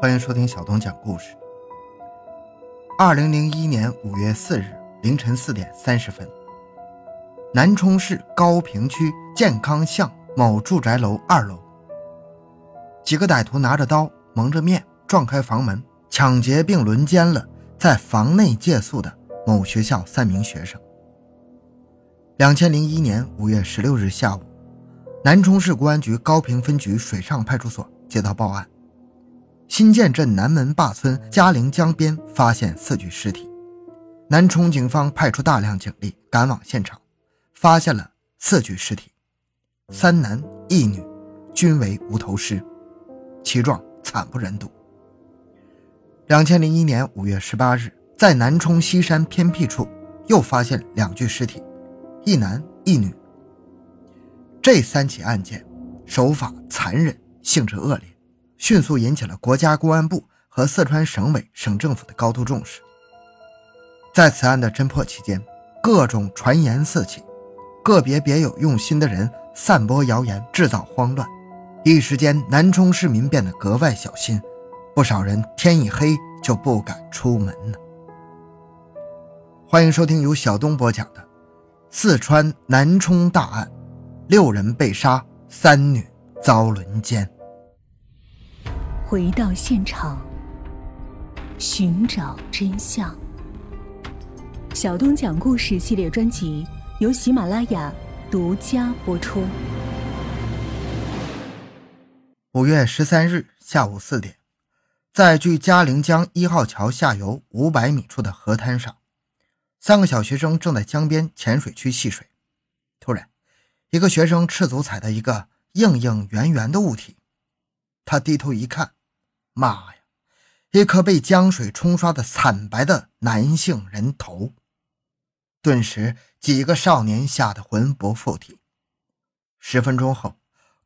欢迎收听小东讲故事。二零零一年五月四日凌晨四点三十分，南充市高坪区健康巷某住宅楼二楼，几个歹徒拿着刀，蒙着面，撞开房门，抢劫并轮奸了在房内借宿的某学校三名学生。两千零一年五月十六日下午，南充市公安局高平分局水上派出所接到报案。新建镇南门坝村嘉陵江边发现四具尸体，南充警方派出大量警力赶往现场，发现了四具尸体，三男一女，均为无头尸，其状惨不忍睹。两千零一年五月十八日，在南充西山偏僻处又发现两具尸体，一男一女。这三起案件手法残忍，性质恶劣。迅速引起了国家公安部和四川省委省政府的高度重视。在此案的侦破期间，各种传言四起，个别别有用心的人散播谣言，制造慌乱，一时间南充市民变得格外小心，不少人天一黑就不敢出门了。欢迎收听由小东播讲的《四川南充大案》，六人被杀，三女遭轮奸。回到现场，寻找真相。小东讲故事系列专辑由喜马拉雅独家播出。五月十三日下午四点，在距嘉陵江一号桥下游五百米处的河滩上，三个小学生正在江边浅水区戏水。突然，一个学生赤足踩到一个硬硬圆圆的物体，他低头一看。妈呀！一颗被江水冲刷的惨白的男性人头，顿时几个少年吓得魂不附体。十分钟后，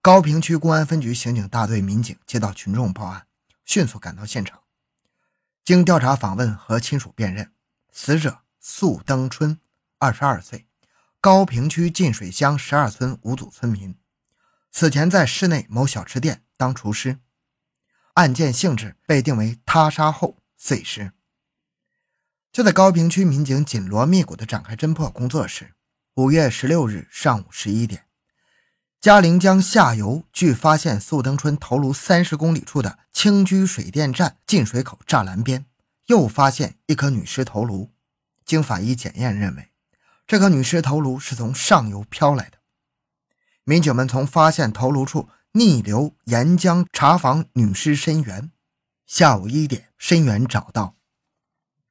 高平区公安分局刑警大队民警接到群众报案，迅速赶到现场。经调查访问和亲属辨认，死者素登春，二十二岁，高平区进水乡十二村五组村民，此前在市内某小吃店当厨师。案件性质被定为他杀后碎尸。就在高平区民警紧锣密鼓地展开侦破工作时，五月十六日上午十一点，嘉陵江下游距发现素登春头颅三十公里处的青居水电站进水口栅栏边，又发现一颗女尸头颅。经法医检验认为，这颗女尸头颅是从上游漂来的。民警们从发现头颅处。逆流沿江查访女尸身源，下午一点，身源找到。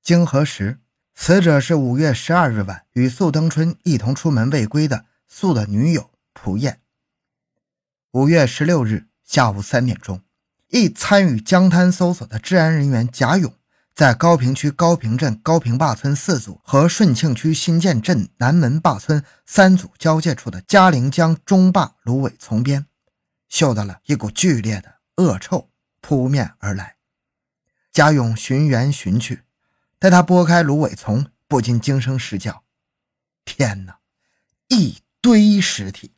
经核实，死者是五月十二日晚与素登春一同出门未归的素的女友蒲燕。五月十六日下午三点钟，一参与江滩搜索的治安人员贾勇，在高平区高平镇高平坝村四组和顺庆区新建镇南门坝村三组交界处的嘉陵江中坝芦苇丛边。嗅到了一股剧烈的恶臭扑面而来，贾勇寻源寻去，待他拨开芦苇丛，不禁惊声失叫：“天哪！一堆尸体！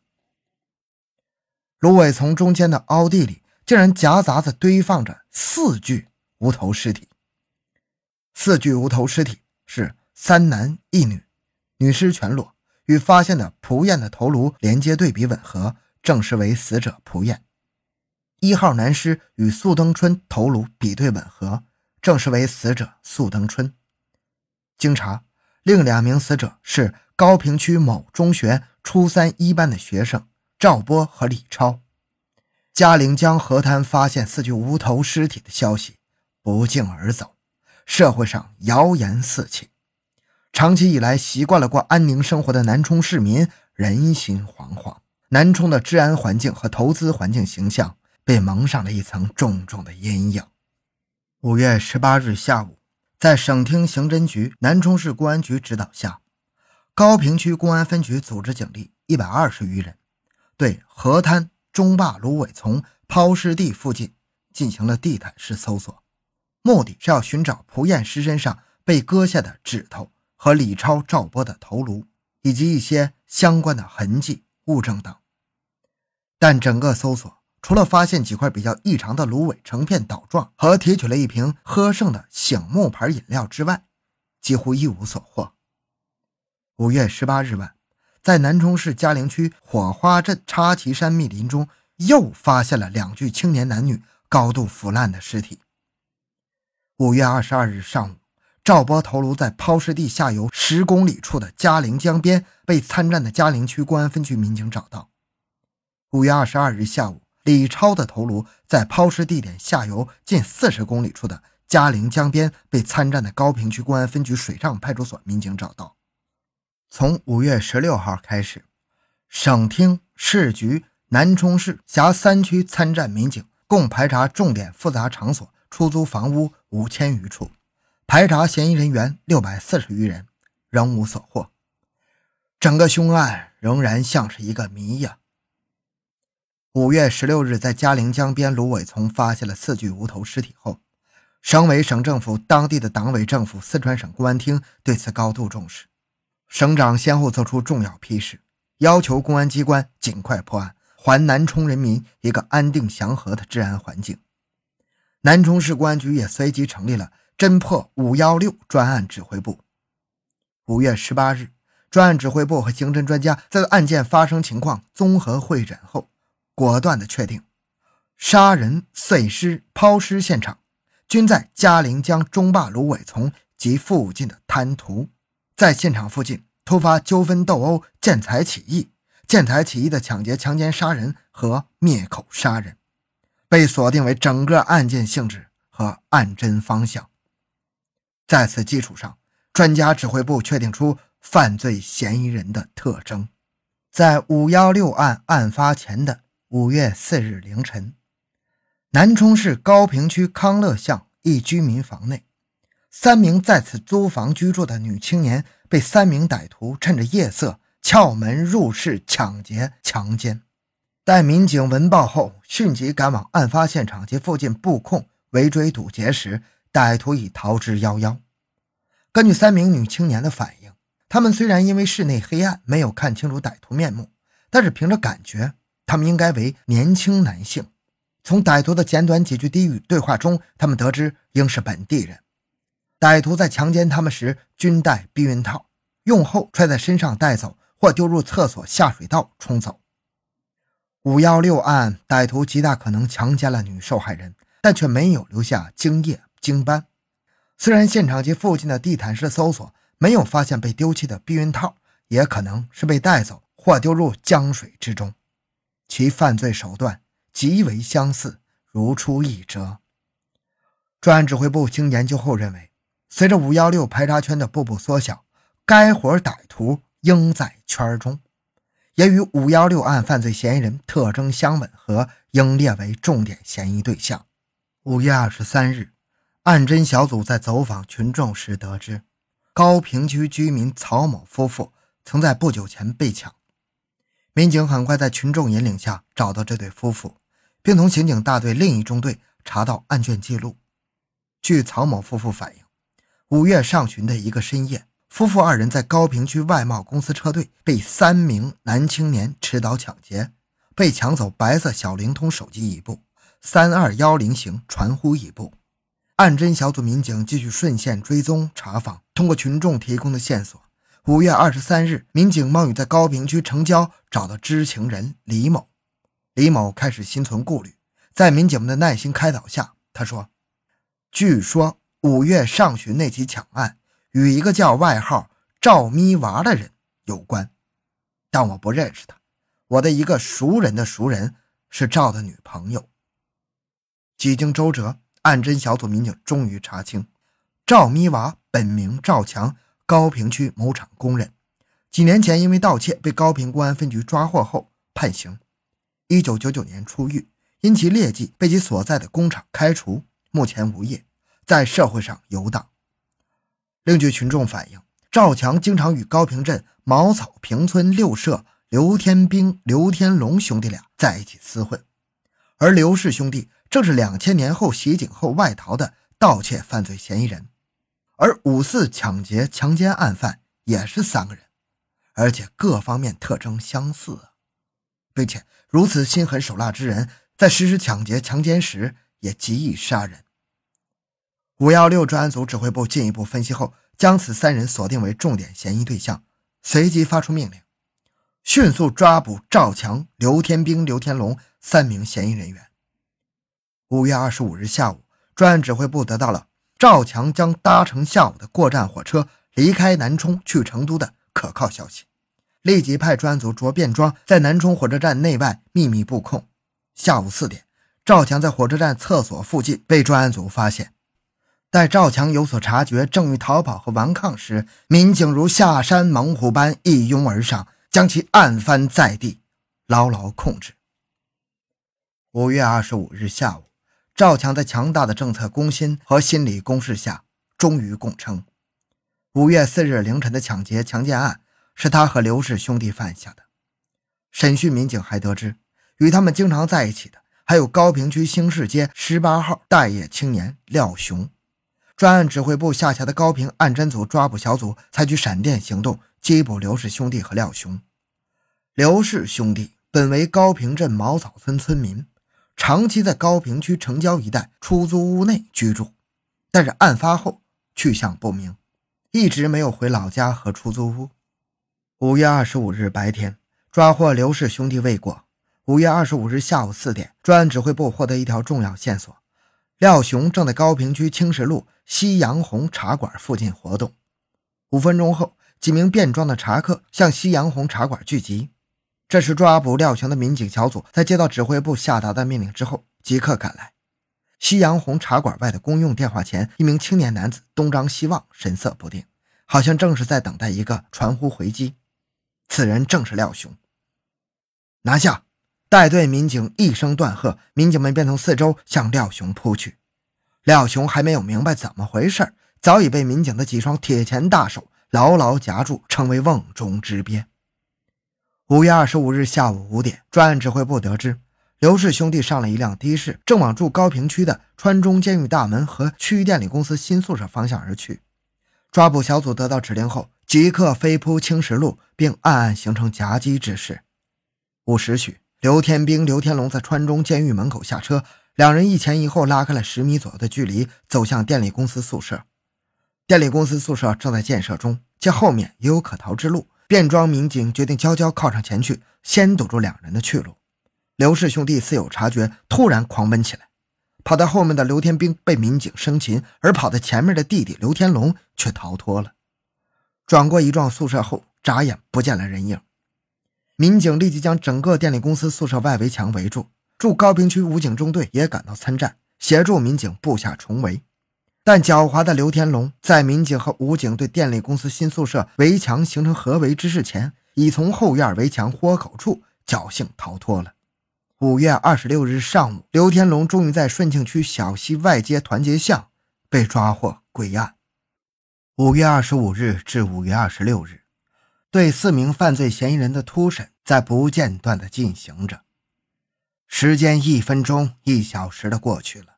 芦苇丛中间的凹地里，竟然夹杂着堆放着四具无头尸体。四具无头尸体是三男一女，女尸全裸，与发现的蒲燕的头颅连接对比吻合。”证实为死者蒲燕，一号男尸与素登春头颅比对吻合，证实为死者素登春。经查，另两名死者是高平区某中学初三一班的学生赵波和李超。嘉陵江河滩发现四具无头尸体的消息不胫而走，社会上谣言四起。长期以来习惯了过安宁生活的南充市民人心惶惶。南充的治安环境和投资环境形象被蒙上了一层重重的阴影。五月十八日下午，在省厅刑侦局、南充市公安局指导下，高坪区公安分局组织警力一百二十余人，对河滩、中坝芦苇丛、抛尸地附近进行了地毯式搜索，目的是要寻找蒲燕尸身上被割下的指头和李超、赵波的头颅，以及一些相关的痕迹、物证等。但整个搜索除了发现几块比较异常的芦苇成片倒状和提取了一瓶喝剩的醒木牌饮料之外，几乎一无所获。五月十八日晚，在南充市嘉陵区火花镇插旗山密林中，又发现了两具青年男女高度腐烂的尸体。五月二十二日上午，赵波头颅在抛尸地下游十公里处的嘉陵江边被参战的嘉陵区公安分局民警找到。五月二十二日下午。李超的头颅在抛尸地点下游近四十公里处的嘉陵江边被参战的高平区公安分局水上派出所民警找到。从五月十六号开始，省厅、市局、南充市辖三区参战民警共排查重点复杂场所、出租房屋五千余处，排查嫌疑人员六百四十余人，仍无所获。整个凶案仍然像是一个谜呀。五月十六日，在嘉陵江边芦苇丛发现了四具无头尸体后，省委、省政府、当地的党委政府、四川省公安厅对此高度重视。省长先后作出重要批示，要求公安机关尽快破案，还南充人民一个安定祥和的治安环境。南充市公安局也随即成立了侦破“五幺六”专案指挥部。五月十八日，专案指挥部和刑侦专家在案件发生情况综合会诊后。果断的确定，杀人、碎尸、抛尸现场均在嘉陵江中坝芦苇丛及附近的滩涂。在现场附近突发纠纷斗殴、见财起意、见财起意的抢劫、强奸、杀人和灭口杀人，被锁定为整个案件性质和案侦方向。在此基础上，专家指挥部确定出犯罪嫌疑人的特征。在五幺六案案发前的。五月四日凌晨，南充市高坪区康乐巷一居民房内，三名在此租房居住的女青年被三名歹徒趁着夜色撬门入室抢劫强奸。待民警闻报后，迅即赶往案发现场及附近布控围追堵截时，歹徒已逃之夭夭。根据三名女青年的反应，她们虽然因为室内黑暗没有看清楚歹徒面目，但是凭着感觉。他们应该为年轻男性。从歹徒的简短几句低语对话中，他们得知应是本地人。歹徒在强奸他们时均戴避孕套，用后揣在身上带走，或丢入厕所下水道冲走。五幺六案，歹徒极大可能强奸了女受害人，但却没有留下精液精斑。虽然现场及附近的地毯式搜索没有发现被丢弃的避孕套，也可能是被带走或丢入江水之中。其犯罪手段极为相似，如出一辙。专案指挥部经研究后认为，随着五幺六排查圈的步步缩小，该伙歹徒应在圈中，也与五幺六案犯罪嫌疑人特征相吻合，应列为重点嫌疑对象。五月二十三日，案侦小组在走访群众时得知，高平区居民曹某夫妇曾在不久前被抢。民警很快在群众引领下找到这对夫妇，并同刑警大队另一中队查到案卷记录。据曹某夫妇反映，五月上旬的一个深夜，夫妇二人在高平区外贸公司车队被三名男青年持刀抢劫，被抢走白色小灵通手机一部，三二幺零型传呼一部。案侦小组民警继续顺线追踪查访，通过群众提供的线索。五月二十三日，民警冒雨在高平区城郊找到知情人李某。李某开始心存顾虑，在民警们的耐心开导下，他说：“据说五月上旬那起抢案与一个叫外号赵咪娃的人有关，但我不认识他。我的一个熟人的熟人是赵的女朋友。”几经周折，案侦小组民警终于查清，赵咪娃本名赵强。高平区某厂工人，几年前因为盗窃被高平公安分局抓获后判刑，一九九九年出狱，因其劣迹被其所在的工厂开除，目前无业，在社会上游荡。另据群众反映，赵强经常与高平镇茅草坪村六社刘天兵、刘天龙兄弟俩在一起厮混，而刘氏兄弟正是两千年后袭警后外逃的盗窃犯罪嫌疑人。而五四抢劫、强奸案犯也是三个人，而且各方面特征相似，并且如此心狠手辣之人，在实施抢劫、强奸时也极易杀人。五幺六专案组指挥部进一步分析后，将此三人锁定为重点嫌疑对象，随即发出命令，迅速抓捕赵强、刘天兵、刘天龙三名嫌疑人员。五月二十五日下午，专案指挥部得到了赵强将搭乘下午的过站火车离开南充去成都的可靠消息，立即派专案组着便装在南充火车站内外秘密布控。下午四点，赵强在火车站厕所附近被专案组发现。待赵强有所察觉，正欲逃跑和顽抗时，民警如下山猛虎般一拥而上，将其按翻在地，牢牢控制。五月二十五日下午，赵强在强大的政策攻心和心理攻势下，终于供称：五月四日凌晨的抢劫强奸案是他和刘氏兄弟犯下的。审讯民警还得知。与他们经常在一起的，还有高平区兴市街十八号待业青年廖雄。专案指挥部下辖的高平案侦组抓捕小组采取闪电行动，缉捕刘氏兄弟和廖雄。刘氏兄弟本为高平镇茅草村村民，长期在高坪区城郊一带出租屋内居住，但是案发后去向不明，一直没有回老家和出租屋。五月二十五日白天，抓获刘氏兄弟未果。五月二十五日下午四点，专案指挥部获得一条重要线索：廖雄正在高坪区青石路夕阳红茶馆附近活动。五分钟后，几名便装的茶客向夕阳红茶馆聚集。这时，抓捕廖雄的民警小组在接到指挥部下达的命令之后，即刻赶来。夕阳红茶馆外的公用电话前，一名青年男子东张西望，神色不定，好像正是在等待一个传呼回击。此人正是廖雄。拿下！带队民警一声断喝，民警们便从四周向廖雄扑去。廖雄还没有明白怎么回事，早已被民警的几双铁钳大手牢牢夹住，成为瓮中之鳖。五月二十五日下午五点，专案指挥部得知，刘氏兄弟上了一辆的士，正往住高坪区的川中监狱大门和区域电力公司新宿舍方向而去。抓捕小组得到指令后，即刻飞扑青石路，并暗暗形成夹击之势。五时许。刘天兵、刘天龙在川中监狱门口下车，两人一前一后拉开了十米左右的距离，走向电力公司宿舍。电力公司宿舍正在建设中，见后面也有可逃之路，便装民警决定悄悄靠上前去，先堵住两人的去路。刘氏兄弟似有察觉，突然狂奔起来。跑在后面的刘天兵被民警生擒，而跑在前面的弟弟刘天龙却逃脱了。转过一幢宿舍后，眨眼不见了人影。民警立即将整个电力公司宿舍外围墙围住，驻高坪区武警中队也赶到参战，协助民警布下重围。但狡猾的刘天龙在民警和武警对电力公司新宿舍围墙形成合围之势前，已从后院围墙豁口处侥幸逃脱了。五月二十六日上午，刘天龙终于在顺庆区小西外街团结巷被抓获归案。五月二十五日至五月二十六日。对四名犯罪嫌疑人的突审在不间断地进行着，时间一分钟、一小时的过去了，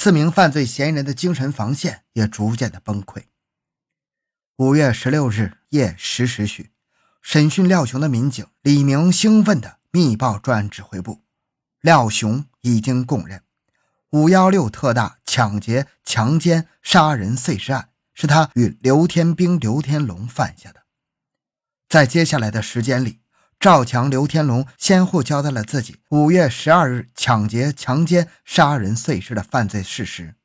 四名犯罪嫌疑人的精神防线也逐渐的崩溃。五月十六日夜十时许，审讯廖雄的民警李明兴奋地密报专案指挥部：廖雄已经供认，五幺六特大抢劫、强奸、杀人碎尸案是他与刘天兵、刘天龙犯下的。在接下来的时间里，赵强、刘天龙先后交代了自己五月十二日抢劫、强奸、杀人碎尸的犯罪事实。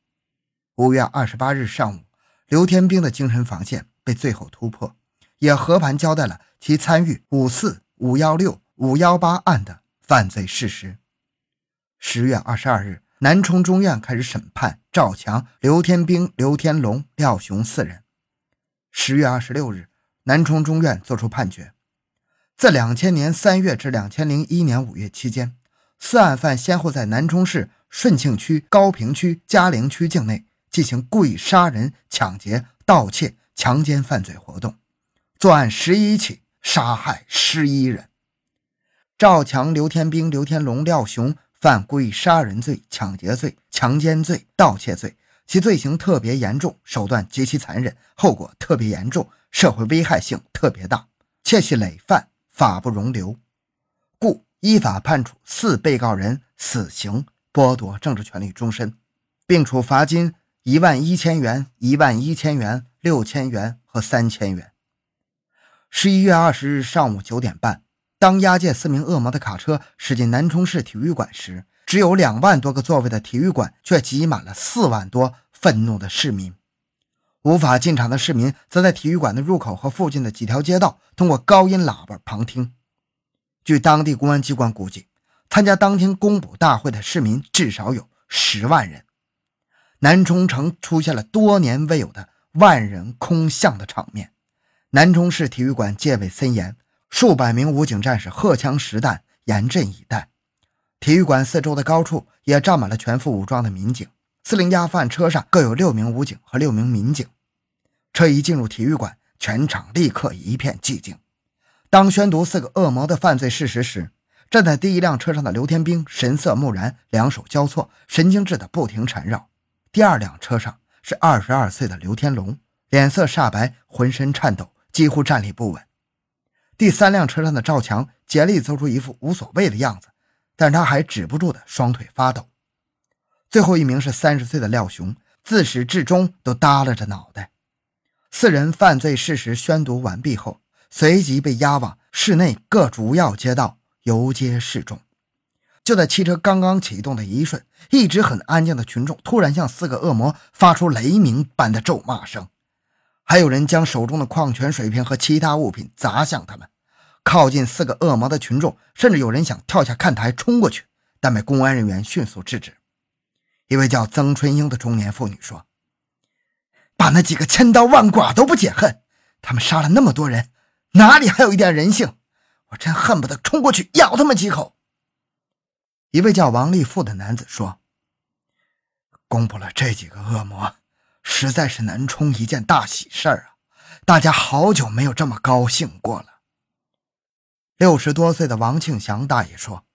五月二十八日上午，刘天兵的精神防线被最后突破，也和盘交代了其参与五四、五幺六、五幺八案的犯罪事实。十月二十二日，南充中院开始审判赵强、刘天兵、刘天龙、廖雄四人。十月二十六日。南充中院作出判决：自两千年三月至两千零一年五月期间，四案犯先后在南充市顺庆区、高坪区、嘉陵区境内进行故意杀人、抢劫、盗窃、强奸犯罪活动，作案十一起，杀害十一人。赵强、刘天兵、刘天龙、廖雄犯故意杀人罪、抢劫罪、强奸罪、盗窃罪，其罪行特别严重，手段极其残忍，后果特别严重。社会危害性特别大，切系累犯，法不容留，故依法判处四被告人死刑，剥夺政治权利终身，并处罚金一万一千元、一万一千元、六千元和三千元。十一月二十日上午九点半，当押解四名恶魔的卡车驶进南充市体育馆时，只有两万多个座位的体育馆却挤满了四万多愤怒的市民。无法进场的市民则在体育馆的入口和附近的几条街道通过高音喇叭旁听。据当地公安机关估计，参加当天公捕大会的市民至少有十万人。南充城出现了多年未有的万人空巷的场面。南充市体育馆戒备森严，数百名武警战士荷枪实弹，严阵以待。体育馆四周的高处也站满了全副武装的民警。四零押饭车上各有六名武警和六名民警。车一进入体育馆，全场立刻一片寂静。当宣读四个恶魔的犯罪事实时，站在第一辆车上的刘天兵神色木然，两手交错，神经质的不停缠绕。第二辆车上是二十二岁的刘天龙，脸色煞白，浑身颤抖，几乎站立不稳。第三辆车上的赵强竭力做出一副无所谓的样子，但他还止不住的双腿发抖。最后一名是三十岁的廖雄，自始至终都耷拉着脑袋。四人犯罪事实宣读完毕后，随即被押往市内各主要街道游街示众。就在汽车刚刚启动的一瞬，一直很安静的群众突然向四个恶魔发出雷鸣般的咒骂声，还有人将手中的矿泉水瓶和其他物品砸向他们。靠近四个恶魔的群众，甚至有人想跳下看台冲过去，但被公安人员迅速制止。一位叫曾春英的中年妇女说：“把那几个千刀万剐都不解恨，他们杀了那么多人，哪里还有一点人性？我真恨不得冲过去咬他们几口。”一位叫王立富的男子说：“公布了这几个恶魔，实在是南充一件大喜事儿啊！大家好久没有这么高兴过了。”六十多岁的王庆祥大爷说：“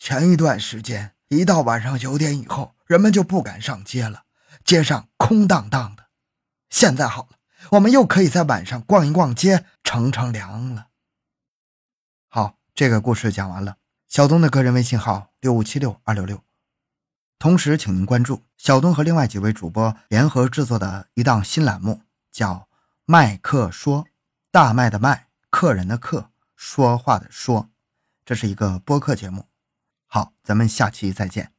前一段时间。”一到晚上九点以后，人们就不敢上街了，街上空荡荡的。现在好了，我们又可以在晚上逛一逛街，乘乘凉了。好，这个故事讲完了。小东的个人微信号六五七六二六六，同时请您关注小东和另外几位主播联合制作的一档新栏目，叫《麦克说》，大麦的麦，客人的客，说话的说，这是一个播客节目。好，咱们下期再见。